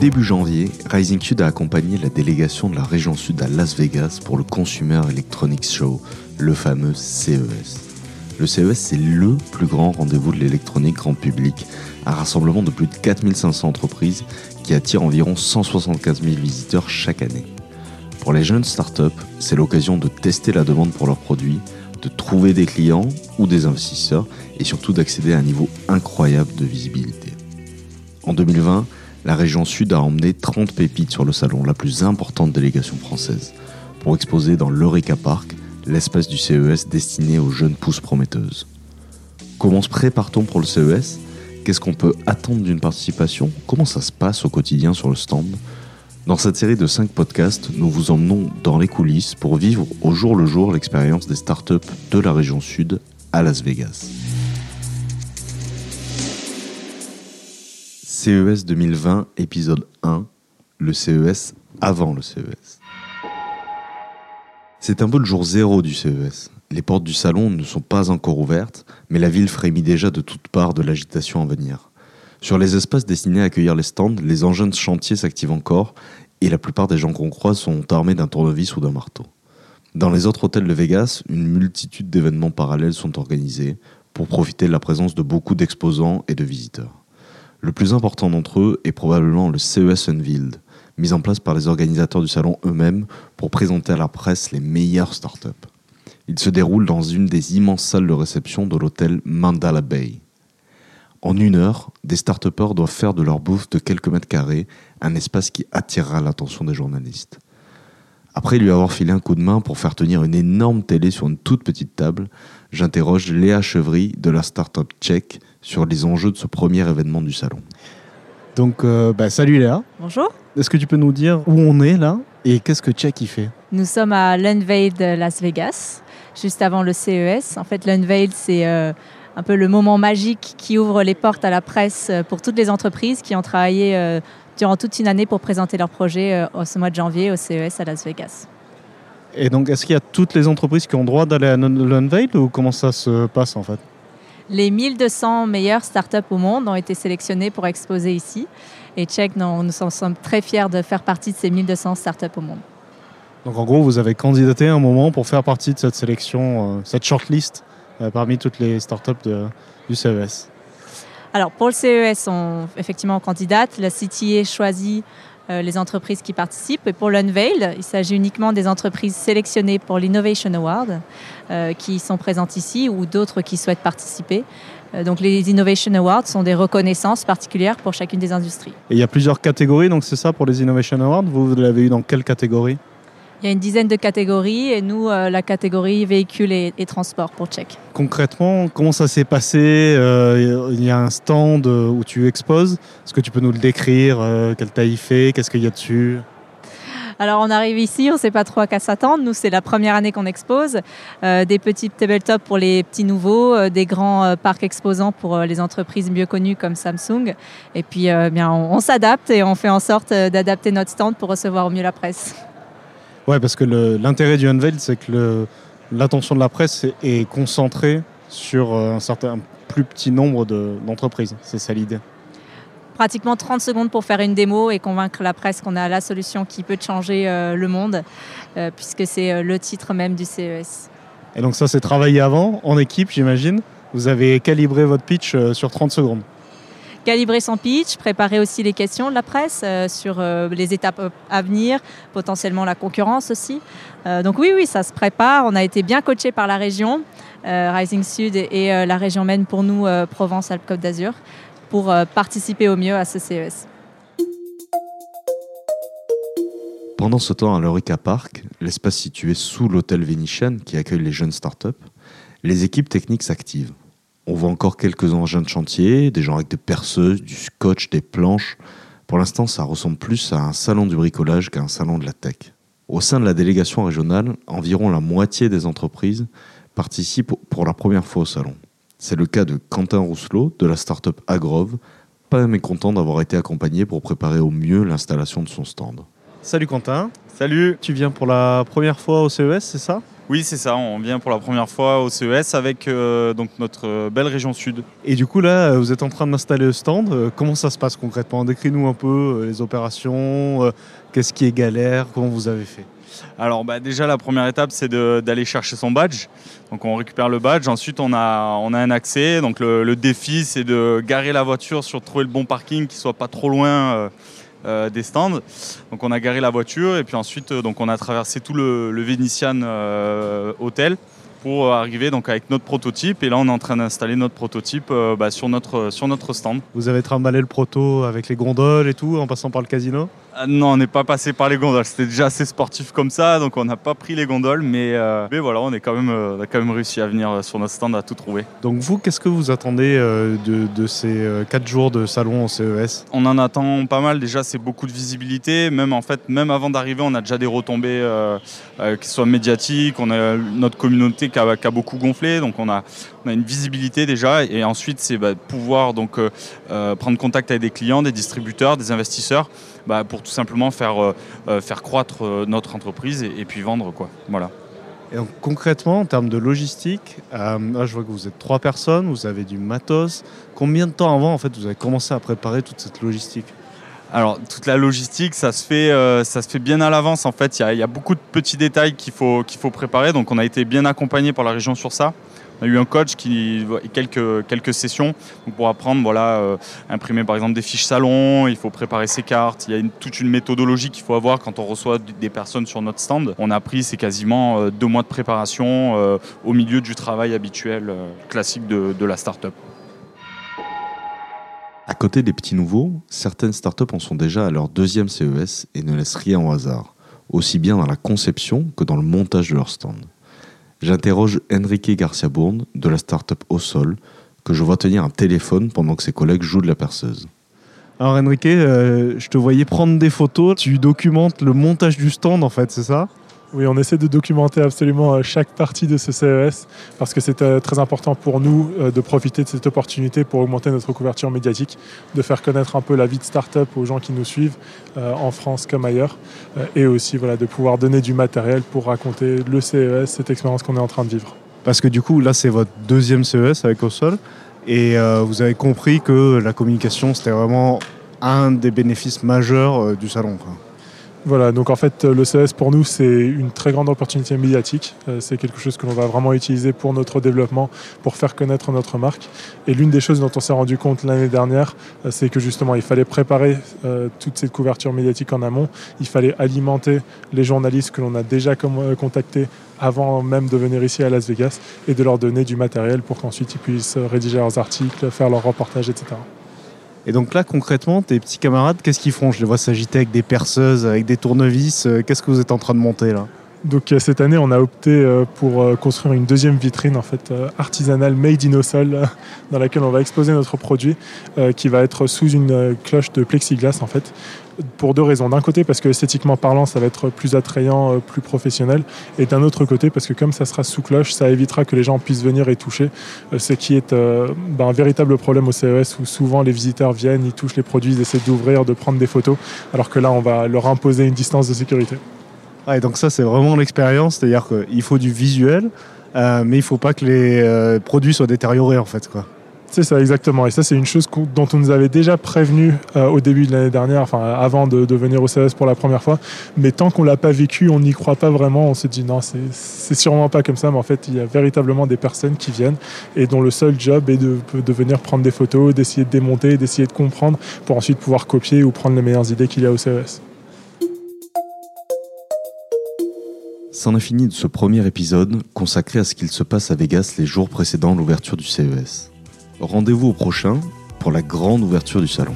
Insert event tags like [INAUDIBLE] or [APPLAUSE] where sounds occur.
Début janvier, Rising Sud a accompagné la délégation de la région sud à Las Vegas pour le Consumer Electronics Show, le fameux CES. Le CES, c'est le plus grand rendez-vous de l'électronique grand public, un rassemblement de plus de 4500 entreprises qui attire environ 175 000 visiteurs chaque année. Pour les jeunes startups, c'est l'occasion de tester la demande pour leurs produits, de trouver des clients ou des investisseurs et surtout d'accéder à un niveau incroyable de visibilité. En 2020, la région sud a emmené 30 pépites sur le salon, la plus importante délégation française, pour exposer dans l'Eureka Park, l'espace du CES destiné aux jeunes pousses prometteuses. Comment se prépare-t-on pour le CES Qu'est-ce qu'on peut attendre d'une participation? Comment ça se passe au quotidien sur le stand? Dans cette série de 5 podcasts, nous vous emmenons dans les coulisses pour vivre au jour le jour l'expérience des startups de la région sud à Las Vegas. CES 2020, épisode 1, le CES avant le CES. C'est un peu le jour zéro du CES. Les portes du salon ne sont pas encore ouvertes, mais la ville frémit déjà de toutes parts de l'agitation à venir. Sur les espaces destinés à accueillir les stands, les engins de chantier s'activent encore et la plupart des gens qu'on croise sont armés d'un tournevis ou d'un marteau. Dans les autres hôtels de Vegas, une multitude d'événements parallèles sont organisés pour profiter de la présence de beaucoup d'exposants et de visiteurs. Le plus important d'entre eux est probablement le CES Unveiled, mis en place par les organisateurs du salon eux-mêmes pour présenter à la presse les meilleures startups. Il se déroule dans une des immenses salles de réception de l'hôtel Mandala Bay. En une heure, des start doivent faire de leur bouffe de quelques mètres carrés un espace qui attirera l'attention des journalistes. Après lui avoir filé un coup de main pour faire tenir une énorme télé sur une toute petite table, j'interroge Léa Chevry de la startup Check sur les enjeux de ce premier événement du salon. Donc, euh, bah, salut Léa. Bonjour. Est-ce que tu peux nous dire où on est là et qu'est-ce que Check y fait? Nous sommes à l'Unveil de Las Vegas, juste avant le CES. En fait, l'Unveil, c'est euh, un peu le moment magique qui ouvre les portes à la presse euh, pour toutes les entreprises qui ont travaillé durant toute une année pour présenter leurs projets ce mois de janvier au CES à Las Vegas. Et donc, est-ce qu'il y a toutes les entreprises qui ont droit d'aller à l'Unveil ou comment ça se passe en fait? Les 1200 meilleures startups au monde ont été sélectionnées pour exposer ici. Et Check, nous, nous sommes très fiers de faire partie de ces 1200 startups au monde. Donc en gros, vous avez candidaté un moment pour faire partie de cette sélection, euh, cette shortlist euh, parmi toutes les startups de, du CES. Alors pour le CES, on, effectivement, on candidate. La CTA choisit euh, les entreprises qui participent. Et pour l'Unveil, il s'agit uniquement des entreprises sélectionnées pour l'Innovation Award euh, qui sont présentes ici ou d'autres qui souhaitent participer. Euh, donc les Innovation Awards sont des reconnaissances particulières pour chacune des industries. Et il y a plusieurs catégories, donc c'est ça pour les Innovation Awards? Vous, vous l'avez eu dans quelle catégorie? Il y a une dizaine de catégories et nous, euh, la catégorie véhicule et, transport pour Check. Concrètement, comment ça s'est passé euh, Il y a un stand euh, où tu exposes. Est-ce que tu peux nous le décrire Quelle taille il fait Qu'est-ce qu'il y a dessus? Alors on arrive ici, on ne sait pas trop à quoi s'attendre. Nous, c'est la première année qu'on expose. des petits tabletops pour les petits nouveaux, des grands parcs exposants pour les entreprises mieux connues comme Samsung. Et puis, bien, on s'adapte et on fait en sorte d'adapter notre stand pour recevoir au mieux la presse. Ouais, parce que l'intérêt du Unveil, c'est que l'attention de la presse est, concentrée sur euh, un certain plus petit nombre d'entreprises. c'est ça l'idée. Pratiquement 30 secondes pour faire une démo et convaincre la presse qu'on a la solution qui peut changer euh, le monde, euh, puisque c'est le titre même du CES. Et donc ça, c'est travaillé avant, en équipe, j'imagine. Vous avez calibré votre pitch sur 30 secondes calibrer son pitch, préparer aussi les questions de la presse euh, sur euh, les étapes à venir, potentiellement la concurrence aussi. Euh, donc oui, oui, ça se prépare. On a été bien coaché par la région, Rising Sud et, la région Maine pour nous, Provence-Alpes-Côte d'Azur, pour participer au mieux à ce CES. Pendant ce temps, à l'Eurica Park, l'espace situé sous l'hôtel Venetian qui accueille les jeunes startups, les équipes techniques s'activent. On voit encore quelques engins de chantier, des gens avec des perceuses, du scotch, des planches. Pour l'instant, ça ressemble plus à un salon du bricolage qu'à un salon de la tech. Au sein de la délégation régionale, environ la moitié des entreprises participent pour la première fois au salon. C'est le cas de Quentin Rousselot de la start-up Agrove, pas mécontent d'avoir été accompagné pour préparer au mieux l'installation de son stand. Salut Quentin. Salut. Tu viens pour la première fois au CES, c'est ça? Oui, c'est ça. On vient pour la première fois au CES avec euh, donc notre euh, belle région sud. Et du coup, là, vous êtes en train d'installer le stand. Euh, comment ça se passe concrètement? Décris-nous un peu les opérations, qu'est-ce qui est galère, comment vous avez fait? Alors bah, déjà la première étape c'est d'aller chercher son badge. Donc on récupère le badge, ensuite on a, on a un accès. Donc le, le défi c'est de garer la voiture sur trouver le bon parking qui soit pas trop loin euh, des stands. Donc on a garé la voiture et puis ensuite euh, donc on a traversé tout le, le Vénitian euh, Hotel pour arriver donc avec notre prototype et là on est en train d'installer notre prototype bah, sur, notre, sur notre stand. Vous avez trimballé le proto avec les gondoles et tout en passant par le casino? Ah non, on n'est pas passé par les gondoles. C'était déjà assez sportif comme ça, donc on n'a pas pris les gondoles. Mais, euh, mais voilà, on, est quand même, euh, a quand même réussi à venir euh, sur notre stand à tout trouver. Donc vous, qu'est-ce que vous attendez de, de, ces 4 jours de salon au CES On en attend pas mal. Déjà, c'est beaucoup de visibilité. Même en fait, même avant d'arriver, on a déjà des retombées qui soient médiatiques. On a notre communauté qui a, qui a beaucoup gonflé, donc on a, on a une visibilité déjà. Et ensuite, c'est bah, pouvoir donc prendre contact avec des clients, des distributeurs, des investisseurs bah, pour tout simplement faire, euh, euh, faire croître euh, notre entreprise et, puis vendre. Quoi. Voilà. Et donc, concrètement, en termes de logistique, là, je vois que vous êtes trois personnes, vous avez du matos. Combien de temps avant, en fait, vous avez commencé à préparer toute cette logistique? Alors toute la logistique, ça se fait, ça se fait bien à l'avance. En fait, il y, y, a beaucoup de petits détails qu'il faut, qu'il faut préparer. Donc on a été bien accompagné par la région sur ça. On a eu un coach qui quelques quelques sessions pour apprendre voilà euh, imprimer par exemple des fiches salon, il faut préparer ses cartes, il y a toute une méthodologie qu'il faut avoir quand on reçoit des personnes sur notre stand. On a pris c'est quasiment euh, deux mois de préparation euh, au milieu du travail habituel classique de, la start-up. À côté des petits nouveaux, certaines startups en sont déjà à leur deuxième CES et ne laissent rien au hasard, aussi bien dans la conception que dans le montage de leur stand. J'interroge Enrique Garcia Bourne de la start-up Au Sol, que je vois tenir un téléphone pendant que ses collègues jouent de la perceuse. Alors Enrique, euh, je te voyais prendre des photos, tu documentes le montage du stand en fait, c'est ça? Oui, on essaie de documenter absolument euh, chaque partie de ce CES parce que c'est euh, très important pour nous euh, de profiter de cette opportunité pour augmenter notre couverture médiatique, de faire connaître un peu la vie de start-up aux gens qui nous suivent en France comme ailleurs et aussi voilà, de pouvoir donner du matériel pour raconter le CES, cette expérience qu'on est en train de vivre. Parce que du coup, là, c'est votre deuxième CES avec Osol et vous avez compris que la communication, c'était vraiment un des bénéfices majeurs du salon. Voilà, donc en fait, le CES pour nous, c'est une très grande opportunité médiatique. Euh, c'est quelque chose que l'on va vraiment utiliser pour notre développement, pour faire connaître notre marque. Et l'une des choses dont on s'est rendu compte l'année dernière, euh, c'est que justement, il fallait préparer euh, toute cette couverture médiatique en amont. Il fallait alimenter les journalistes que l'on a déjà contactés avant même de venir ici à Las Vegas et de leur donner du matériel pour qu'ensuite ils puissent rédiger leurs articles, faire leurs reportages, etc. Et donc là, concrètement, tes petits camarades, qu'est-ce qu'ils font? Je les vois s'agiter avec des perceuses, avec des tournevis. Euh, qu'est-ce que vous êtes en train de monter là? Donc euh, cette année, on a opté euh, pour construire une deuxième vitrine en fait artisanale made in sol [LAUGHS] dans laquelle on va exposer notre produit qui va être sous une cloche de plexiglas en fait pour deux raisons. D'un côté, parce que esthétiquement parlant, ça va être plus attrayant, euh, plus professionnel. Et d'un autre côté, parce que comme ça sera sous cloche, ça évitera que les gens puissent venir et toucher, euh, ce qui est euh, ben, un véritable problème au CES où souvent les visiteurs viennent, ils touchent les produits, ils essaient d'ouvrir, de prendre des photos, alors que là, on va leur imposer une distance de sécurité. Donc ça, c'est vraiment l'expérience, c'est-à-dire qu'il faut du visuel, mais il ne faut pas que les produits soient détériorés en fait. C'est ça, exactement. Et ça, c'est une chose dont on nous avait déjà prévenu euh, au début de l'année dernière, enfin avant de, venir au CES pour la première fois. Mais tant qu'on l'a pas vécu, on n'y croit pas vraiment. On se dit non, c'est sûrement pas comme ça. Mais en fait, il y a véritablement des personnes qui viennent et dont le seul job est de venir prendre des photos, d'essayer de démonter, d'essayer de comprendre pour ensuite pouvoir copier ou prendre les meilleures idées qu'il y a au CES. C'en est fini de ce premier épisode consacré à ce qu'il se passe à Vegas les jours précédant l'ouverture du CES. Rendez-vous au prochain pour la grande ouverture du salon.